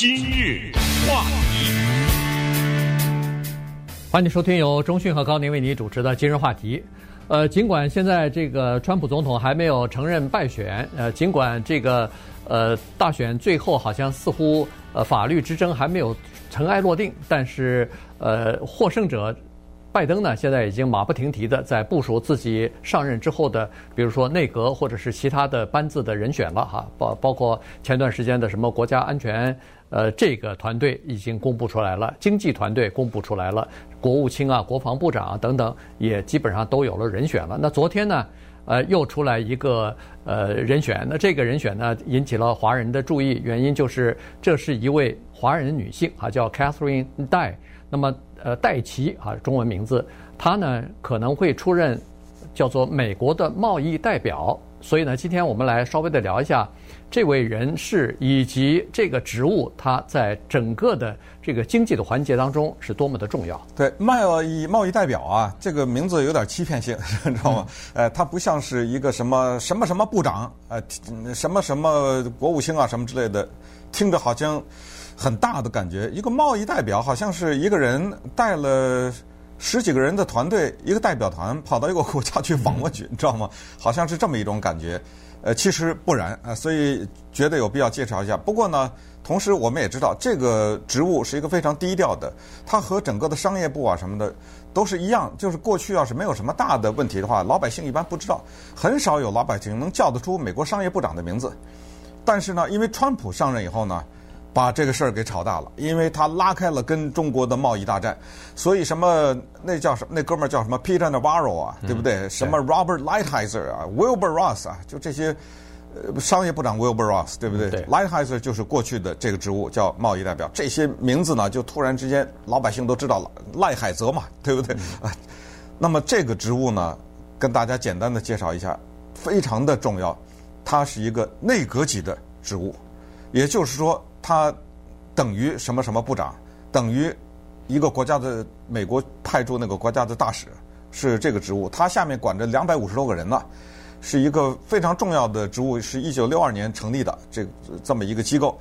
今日话题，欢迎收听由中讯和高宁为你主持的今日话题。呃，尽管现在这个川普总统还没有承认败选，呃，尽管这个呃大选最后好像似乎呃法律之争还没有尘埃落定，但是呃获胜者。拜登呢，现在已经马不停蹄地在部署自己上任之后的，比如说内阁或者是其他的班子的人选了哈，包包括前段时间的什么国家安全，呃，这个团队已经公布出来了，经济团队公布出来了，国务卿啊、国防部长啊等等也基本上都有了人选了。那昨天呢，呃，又出来一个呃人选，那这个人选呢引起了华人的注意，原因就是这是一位华人女性啊，叫 Catherine Dai 那么。呃，戴琦啊，中文名字，他呢可能会出任叫做美国的贸易代表，所以呢，今天我们来稍微的聊一下这位人士以及这个职务，他在整个的这个经济的环节当中是多么的重要。对，贸易贸易代表啊，这个名字有点欺骗性，你 知道吗？呃，他不像是一个什么什么什么部长，呃，什么什么国务卿啊，什么之类的，听着好像。很大的感觉，一个贸易代表好像是一个人带了十几个人的团队，一个代表团跑到一个国家去访问去，你知道吗？好像是这么一种感觉。呃，其实不然啊，所以觉得有必要介绍一下。不过呢，同时我们也知道，这个职务是一个非常低调的，它和整个的商业部啊什么的都是一样。就是过去要是没有什么大的问题的话，老百姓一般不知道，很少有老百姓能叫得出美国商业部长的名字。但是呢，因为川普上任以后呢。把这个事儿给炒大了，因为他拉开了跟中国的贸易大战，所以什么那叫什么那哥们儿叫什么 Peter Navarro 啊，对不对？嗯、什么 Robert Lighthizer 啊，Wilbur Ross 啊，就这些呃商业部长 Wilbur Ross，对不对？对，Lighthizer 就是过去的这个职务叫贸易代表，这些名字呢就突然之间老百姓都知道了，赖海泽嘛，对不对？啊、嗯，那么这个职务呢，跟大家简单的介绍一下，非常的重要，它是一个内阁级的职务，也就是说。他等于什么什么部长，等于一个国家的美国派驻那个国家的大使，是这个职务。他下面管着两百五十多个人呢，是一个非常重要的职务，是一九六二年成立的这这么一个机构。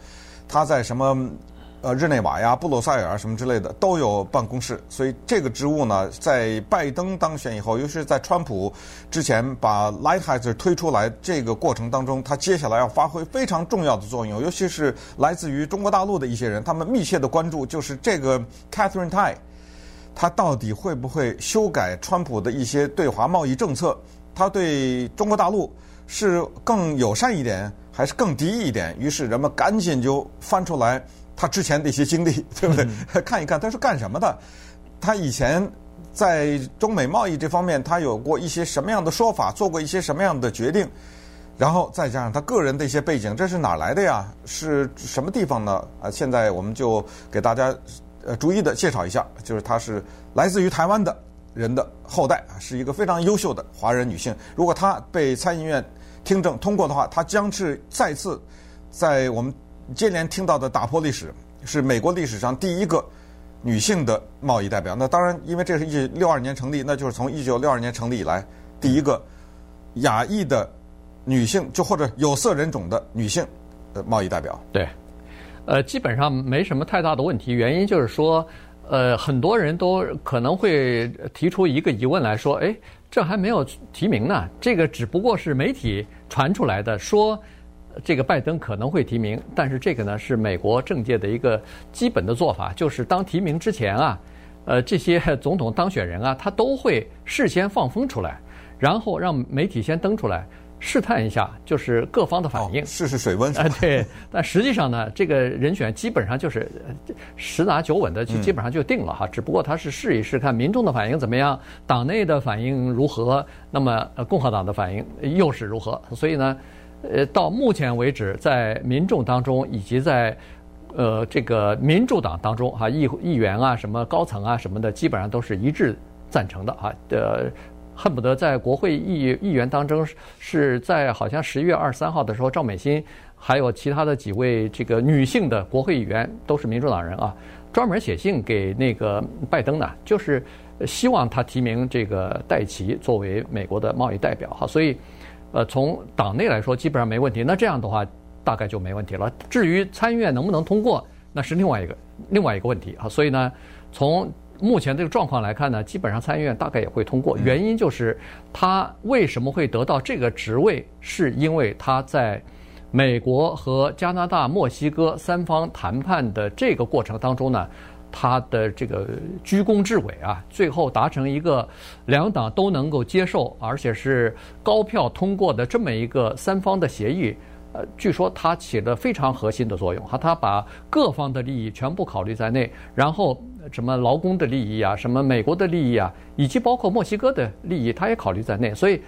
他在什么？呃，日内瓦呀、布鲁塞尔啊，什么之类的都有办公室，所以这个职务呢，在拜登当选以后，尤其是在川普之前把 Lighthizer 推出来这个过程当中，他接下来要发挥非常重要的作用，尤其是来自于中国大陆的一些人，他们密切的关注就是这个 Catherine Tai，他到底会不会修改川普的一些对华贸易政策？他对中国大陆是更友善一点，还是更敌意一点？于是人们赶紧就翻出来。他之前的一些经历，对不对？看一看他是干什么的？他以前在中美贸易这方面，他有过一些什么样的说法，做过一些什么样的决定？然后再加上他个人的一些背景，这是哪来的呀？是什么地方呢？啊，现在我们就给大家呃逐一的介绍一下，就是他是来自于台湾的人的后代啊，是一个非常优秀的华人女性。如果她被参议院听证通过的话，她将是再次在我们。接连听到的打破历史，是美国历史上第一个女性的贸易代表。那当然，因为这是一九六二年成立，那就是从一九六二年成立以来第一个亚裔的女性，就或者有色人种的女性的贸易代表。对，呃，基本上没什么太大的问题。原因就是说，呃，很多人都可能会提出一个疑问来说：哎，这还没有提名呢，这个只不过是媒体传出来的说。这个拜登可能会提名，但是这个呢是美国政界的一个基本的做法，就是当提名之前啊，呃，这些 总统当选人啊，他都会事先放风出来，然后让媒体先登出来试探一下，就是各方的反应，试试水温。啊，对。但实际上呢，这个人选基本上就是十拿九稳的，就基本上就定了哈。只不过他是试一试看民众的反应怎么样，党内的反应如何，那么共和党的反应又是如何，所以呢。呃，到目前为止，在民众当中，以及在呃这个民主党当中，哈、议议员啊，什么高层啊，什么的，基本上都是一致赞成的啊。呃，恨不得在国会议议员当中，是在好像十一月二十三号的时候，赵美心还有其他的几位这个女性的国会议员都是民主党人啊，专门写信给那个拜登呢，就是希望他提名这个戴琪作为美国的贸易代表哈，所以。呃，从党内来说，基本上没问题。那这样的话，大概就没问题了。至于参议院能不能通过，那是另外一个另外一个问题啊。所以呢，从目前这个状况来看呢，基本上参议院大概也会通过。原因就是他为什么会得到这个职位，是因为他在美国和加拿大、墨西哥三方谈判的这个过程当中呢。他的这个居功至伟啊，最后达成一个两党都能够接受，而且是高票通过的这么一个三方的协议。呃，据说他起了非常核心的作用哈，他把各方的利益全部考虑在内，然后什么劳工的利益啊，什么美国的利益啊，以及包括墨西哥的利益，他也考虑在内。所以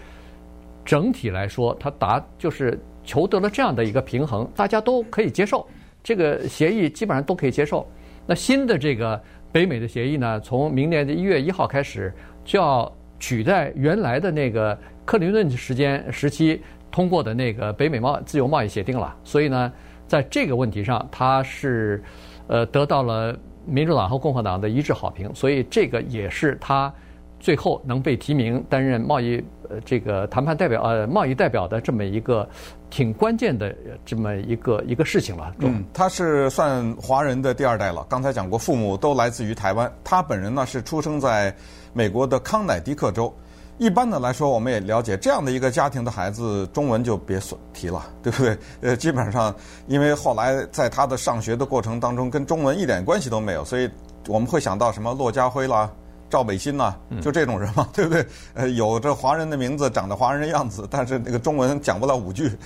整体来说，他达就是求得了这样的一个平衡，大家都可以接受这个协议，基本上都可以接受。那新的这个北美的协议呢，从明年的一月一号开始就要取代原来的那个克林顿时间时期通过的那个北美贸自由贸易协定了。所以呢，在这个问题上，它是呃得到了民主党和共和党的一致好评，所以这个也是他最后能被提名担任贸易呃这个谈判代表呃贸易代表的这么一个。挺关键的这么一个一个事情了。嗯，他是算华人的第二代了。刚才讲过，父母都来自于台湾。他本人呢是出生在美国的康乃狄克州。一般的来说，我们也了解这样的一个家庭的孩子，中文就别说提了，对不对？呃，基本上因为后来在他的上学的过程当中，跟中文一点关系都没有，所以我们会想到什么骆家辉啦。赵北新呐，就这种人嘛，对不对？呃，有着华人的名字，长得华人的样子，但是那个中文讲不了五句。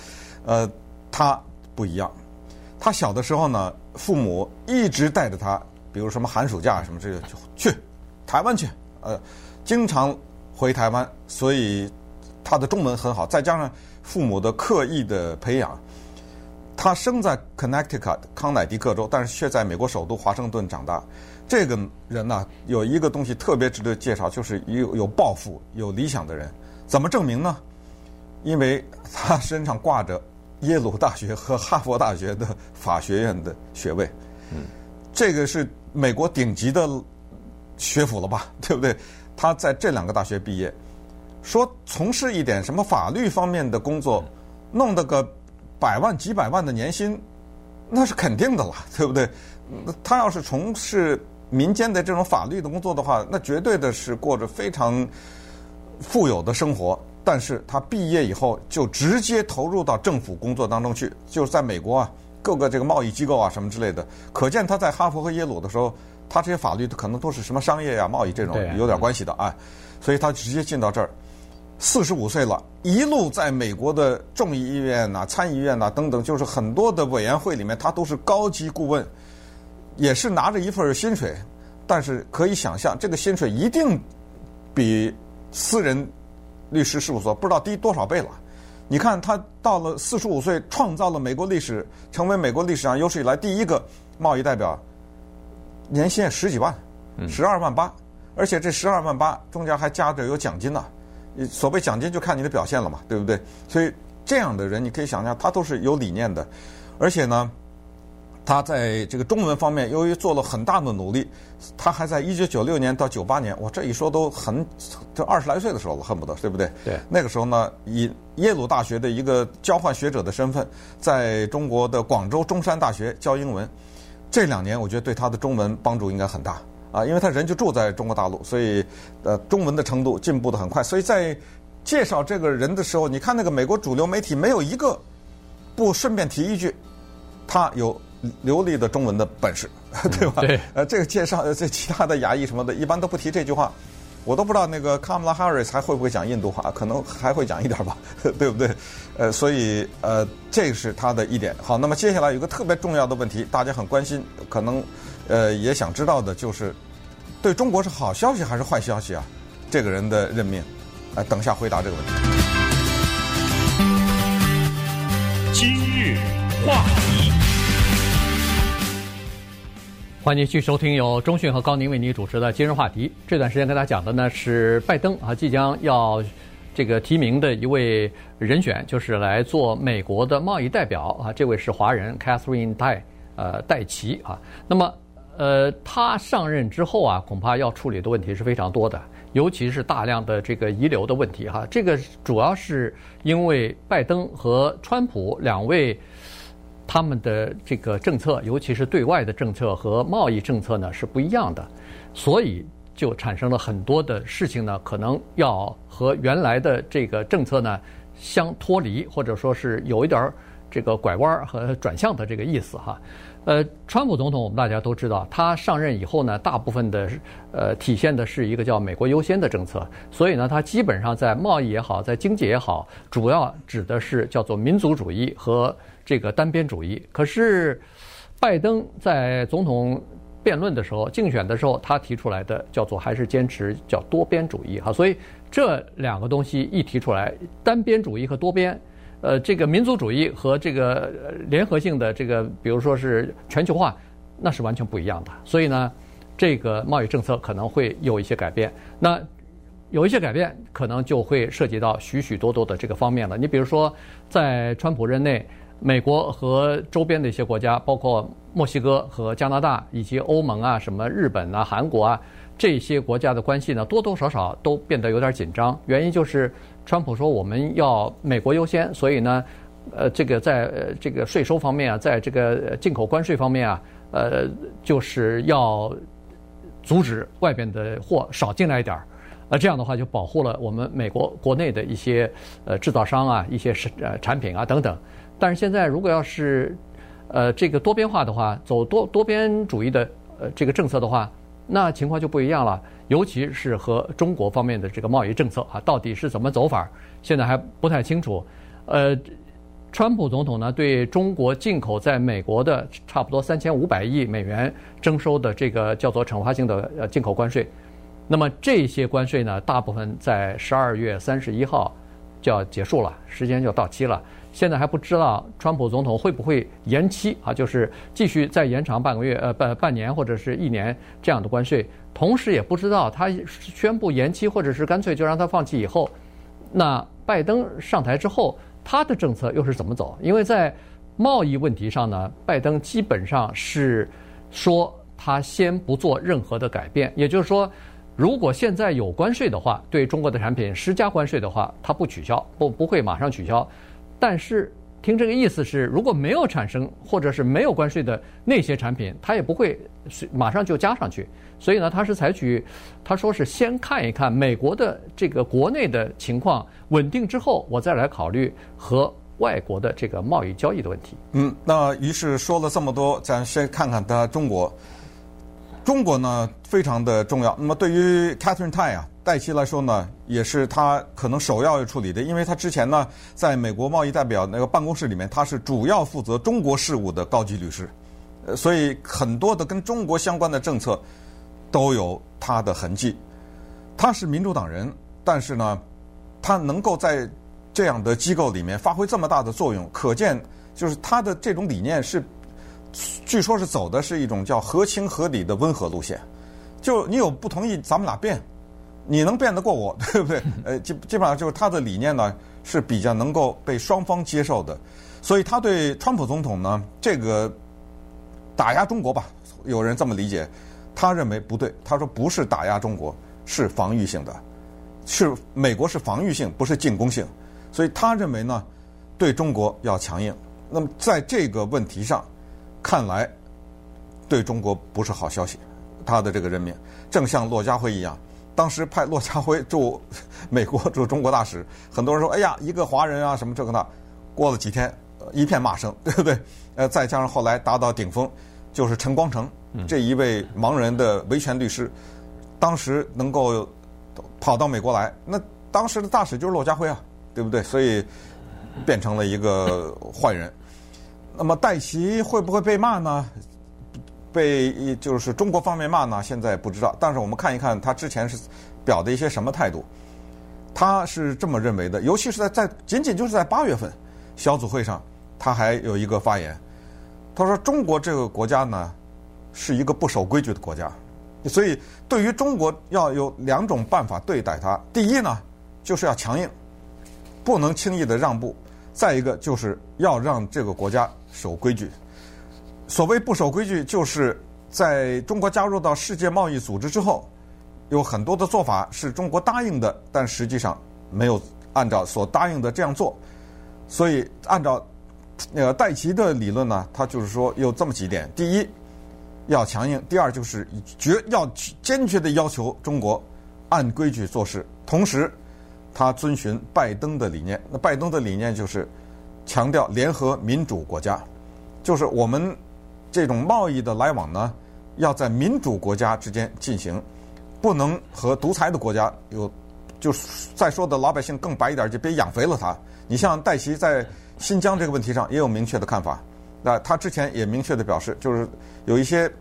呃，他不一样。他小的时候呢，父母一直带着他，比如什么寒暑假什么这个，就去台湾去，呃，经常回台湾，所以他的中文很好。再加上父母的刻意的培养，他生在 Connecticut 康乃狄克州，但是却在美国首都华盛顿长大。这个人呢，有一个东西特别值得介绍，就是有有抱负、有理想的人。怎么证明呢？因为他身上挂着耶鲁大学和哈佛大学的法学院的学位。嗯，这个是美国顶级的学府了吧？对不对？他在这两个大学毕业，说从事一点什么法律方面的工作，弄得个百万、几百万的年薪，那是肯定的了，对不对？他要是从事。民间的这种法律的工作的话，那绝对的是过着非常富有的生活。但是他毕业以后就直接投入到政府工作当中去，就是在美国啊，各个这个贸易机构啊什么之类的。可见他在哈佛和耶鲁的时候，他这些法律可能都是什么商业呀、啊、贸易这种有点关系的啊。所以他直接进到这儿，四十五岁了，一路在美国的众议院呐、参议院呐等等，就是很多的委员会里面，他都是高级顾问。也是拿着一份薪水，但是可以想象，这个薪水一定比私人律师事务所不知道低多少倍了。你看，他到了四十五岁，创造了美国历史，成为美国历史上有史以来第一个贸易代表，年薪十几万，十二万八，而且这十二万八中间还加着有奖金呢。所谓奖金就看你的表现了嘛，对不对？所以这样的人，你可以想象，他都是有理念的，而且呢。他在这个中文方面，由于做了很大的努力，他还在一九九六年到九八年，我这一说都很，就二十来岁的时候了，恨不得，对不对？对。那个时候呢，以耶鲁大学的一个交换学者的身份，在中国的广州中山大学教英文。这两年，我觉得对他的中文帮助应该很大啊，因为他人就住在中国大陆，所以呃，中文的程度进步的很快。所以在介绍这个人的时候，你看那个美国主流媒体没有一个不顺便提一句，他有。流利的中文的本事，对吧？对。呃，这个介绍，这其他的牙医什么的，一般都不提这句话。我都不知道那个卡姆拉哈瑞斯还会不会讲印度话，可能还会讲一点吧，对不对？呃，所以呃，这是他的一点。好，那么接下来有个特别重要的问题，大家很关心，可能呃也想知道的就是，对中国是好消息还是坏消息啊？这个人的任命，呃，等一下回答这个问题。今日话题。欢迎继续收听由中讯和高宁为您主持的今日话题。这段时间跟大家讲的呢是拜登啊，即将要这个提名的一位人选，就是来做美国的贸易代表啊。这位是华人 Catherine 戴呃戴琪啊。那么呃，他上任之后啊，恐怕要处理的问题是非常多的，尤其是大量的这个遗留的问题哈。这个主要是因为拜登和川普两位。他们的这个政策，尤其是对外的政策和贸易政策呢是不一样的，所以就产生了很多的事情呢，可能要和原来的这个政策呢相脱离，或者说是有一点儿这个拐弯儿和转向的这个意思哈。呃，川普总统我们大家都知道，他上任以后呢，大部分的呃体现的是一个叫“美国优先”的政策，所以呢，他基本上在贸易也好，在经济也好，主要指的是叫做民族主义和这个单边主义。可是，拜登在总统辩论的时候、竞选的时候，他提出来的叫做还是坚持叫多边主义哈，所以这两个东西一提出来，单边主义和多边。呃，这个民族主义和这个联合性的这个，比如说是全球化，那是完全不一样的。所以呢，这个贸易政策可能会有一些改变。那有一些改变，可能就会涉及到许许多多的这个方面了。你比如说，在川普任内，美国和周边的一些国家，包括墨西哥和加拿大，以及欧盟啊、什么日本啊、韩国啊这些国家的关系呢，多多少少都变得有点紧张。原因就是。川普说：“我们要美国优先，所以呢，呃，这个在呃这个税收方面啊，在这个进口关税方面啊，呃，就是要阻止外边的货少进来一点儿，呃，这样的话就保护了我们美国国内的一些呃制造商啊，一些是呃产品啊等等。但是现在如果要是呃这个多边化的话，走多多边主义的呃这个政策的话。”那情况就不一样了，尤其是和中国方面的这个贸易政策啊，到底是怎么走法，现在还不太清楚。呃，川普总统呢，对中国进口在美国的差不多三千五百亿美元征收的这个叫做惩罚性的呃进口关税，那么这些关税呢，大部分在十二月三十一号就要结束了，时间就到期了。现在还不知道川普总统会不会延期啊，就是继续再延长半个月，呃，半半年或者是一年这样的关税。同时也不知道他宣布延期，或者是干脆就让他放弃以后，那拜登上台之后，他的政策又是怎么走？因为在贸易问题上呢，拜登基本上是说他先不做任何的改变，也就是说，如果现在有关税的话，对中国的产品施加关税的话，他不取消，不不会马上取消。但是听这个意思是，如果没有产生或者是没有关税的那些产品，它也不会是马上就加上去。所以呢，他是采取，他说是先看一看美国的这个国内的情况稳定之后，我再来考虑和外国的这个贸易交易的问题。嗯，那于是说了这么多，咱先看看他中国。中国呢非常的重要。那么对于 Catherine Tai 啊。戴琪来说呢，也是他可能首要要处理的，因为他之前呢，在美国贸易代表那个办公室里面，他是主要负责中国事务的高级律师，呃，所以很多的跟中国相关的政策都有他的痕迹。他是民主党人，但是呢，他能够在这样的机构里面发挥这么大的作用，可见就是他的这种理念是，据说是走的是一种叫合情合理的温和路线。就你有不同意，咱们俩辩。你能辩得过我，对不对？呃，基基本上就是他的理念呢是比较能够被双方接受的，所以他对川普总统呢这个打压中国吧，有人这么理解，他认为不对，他说不是打压中国，是防御性的，是美国是防御性，不是进攻性，所以他认为呢对中国要强硬。那么在这个问题上，看来对中国不是好消息，他的这个任命，正像骆家辉一样。当时派骆家辉驻美国驻中国大使，很多人说：“哎呀，一个华人啊，什么这个那。”过了几天，一片骂声，对不对？呃，再加上后来达到顶峰，就是陈光诚这一位盲人的维权律师，当时能够跑到美国来，那当时的大使就是骆家辉啊，对不对？所以变成了一个坏人。那么戴琪会不会被骂呢？被就是中国方面骂呢，现在不知道。但是我们看一看他之前是表的一些什么态度。他是这么认为的，尤其是在在仅仅就是在八月份小组会上，他还有一个发言。他说：“中国这个国家呢，是一个不守规矩的国家，所以对于中国要有两种办法对待它。第一呢，就是要强硬，不能轻易的让步；再一个就是要让这个国家守规矩。”所谓不守规矩，就是在中国加入到世界贸易组织之后，有很多的做法是中国答应的，但实际上没有按照所答应的这样做。所以，按照那个戴奇的理论呢，他就是说有这么几点：第一，要强硬；第二，就是决要坚决的要求中国按规矩做事。同时，他遵循拜登的理念。那拜登的理念就是强调联合民主国家，就是我们这种贸易的来往呢，要在民主国家之间进行，不能和独裁的国家有。就是再说的老百姓更白一点，就别养肥了他。你像戴奇在新疆这个问题上也有明确的看法，那他之前也明确的表示，就是有一些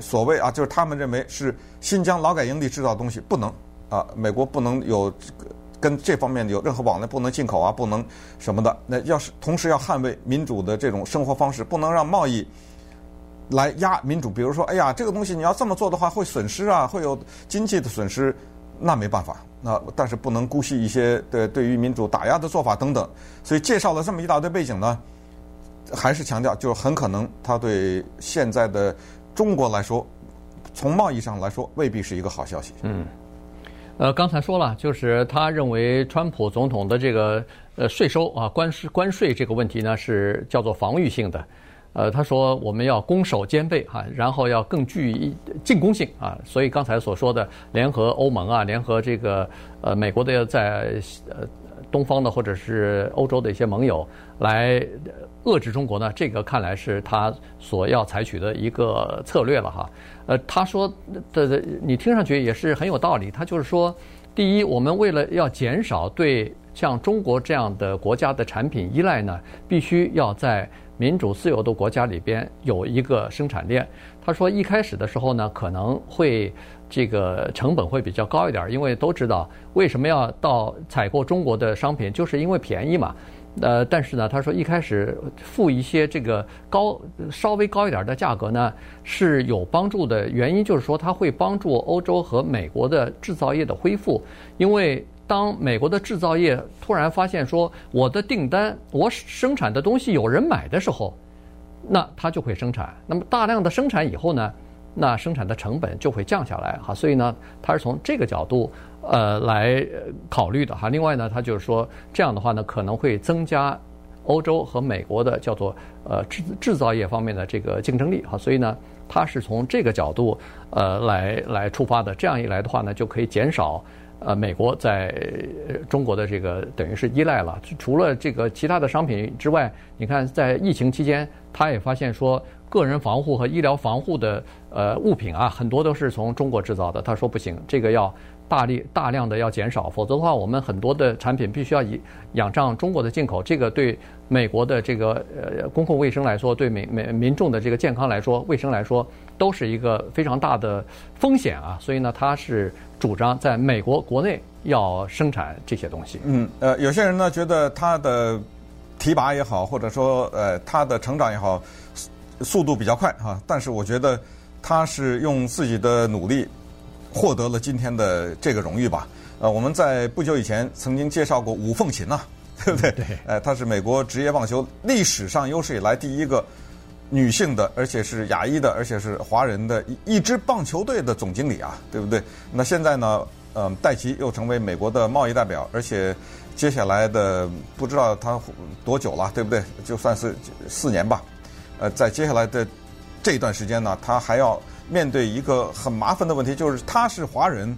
所谓啊，就是他们认为是新疆劳改营地制造的东西不能啊，美国不能有跟这方面有任何往来，不能进口啊，不能什么的。那要是同时要捍卫民主的这种生活方式，不能让贸易来压民主。比如说，哎呀，这个东西你要这么做的话，会损失啊，会有经济的损失。那没办法，那但是不能姑息一些对对于民主打压的做法等等，所以介绍了这么一大堆背景呢，还是强调，就是很可能他对现在的中国来说，从贸易上来说未必是一个好消息。嗯，呃，刚才说了，就是他认为川普总统的这个呃税收啊关税关税这个问题呢是叫做防御性的。呃，他说我们要攻守兼备哈，然后要更具进攻性啊，所以刚才所说的联合欧盟啊，联合这个呃美国的在呃东方的或者是欧洲的一些盟友来遏制中国呢，这个看来是他所要采取的一个策略了哈。呃，他说的你听上去也是很有道理，他就是说，第一，我们为了要减少对像中国这样的国家的产品依赖呢，必须要在民主自由的国家里边有一个生产链。他说，一开始的时候呢，可能会这个成本会比较高一点，因为都知道为什么要到采购中国的商品，就是因为便宜嘛。呃，但是呢，他说一开始付一些这个高稍微高一点的价格呢是有帮助的，原因就是说它会帮助欧洲和美国的制造业的恢复，因为。当美国的制造业突然发现说，我的订单，我生产的东西有人买的时候，那它就会生产。那么大量的生产以后呢，那生产的成本就会降下来哈。所以呢，它是从这个角度呃来考虑的哈。另外呢，它就是说这样的话呢，可能会增加欧洲和美国的叫做呃制制造业方面的这个竞争力哈。所以呢，它是从这个角度呃来来出发的。这样一来的话呢，就可以减少。呃，美国在中国的这个等于是依赖了，除了这个其他的商品之外，你看在疫情期间，他也发现说，个人防护和医疗防护的呃物品啊，很多都是从中国制造的。他说不行，这个要大力大量的要减少，否则的话，我们很多的产品必须要以仰仗中国的进口。这个对美国的这个呃公共卫生来说，对美美民众的这个健康来说，卫生来说，都是一个非常大的风险啊。所以呢，他是。主张在美国国内要生产这些东西。嗯，呃，有些人呢觉得他的提拔也好，或者说呃他的成长也好，速度比较快哈。但是我觉得他是用自己的努力获得了今天的这个荣誉吧。呃，我们在不久以前曾经介绍过吴凤琴呐，对不对？对。呃，她是美国职业棒球历史上有史以来第一个女性的，而且是亚裔的，而且是华人的一一支棒球队的总经理啊，对不对？那现在呢，嗯、呃，戴琪又成为美国的贸易代表，而且接下来的不知道他多久了，对不对？就算是四年吧。呃，在接下来的这段时间呢，他还要面对一个很麻烦的问题，就是他是华人，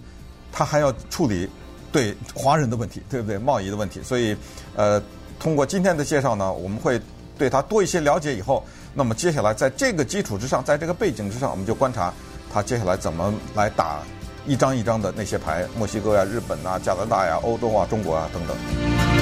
他还要处理对华人的问题，对不对？贸易的问题。所以，呃，通过今天的介绍呢，我们会对他多一些了解以后。那么接下来，在这个基础之上，在这个背景之上，我们就观察他接下来怎么来打一张一张的那些牌，墨西哥呀、日本啊、加拿大呀、欧洲啊、中国啊等等。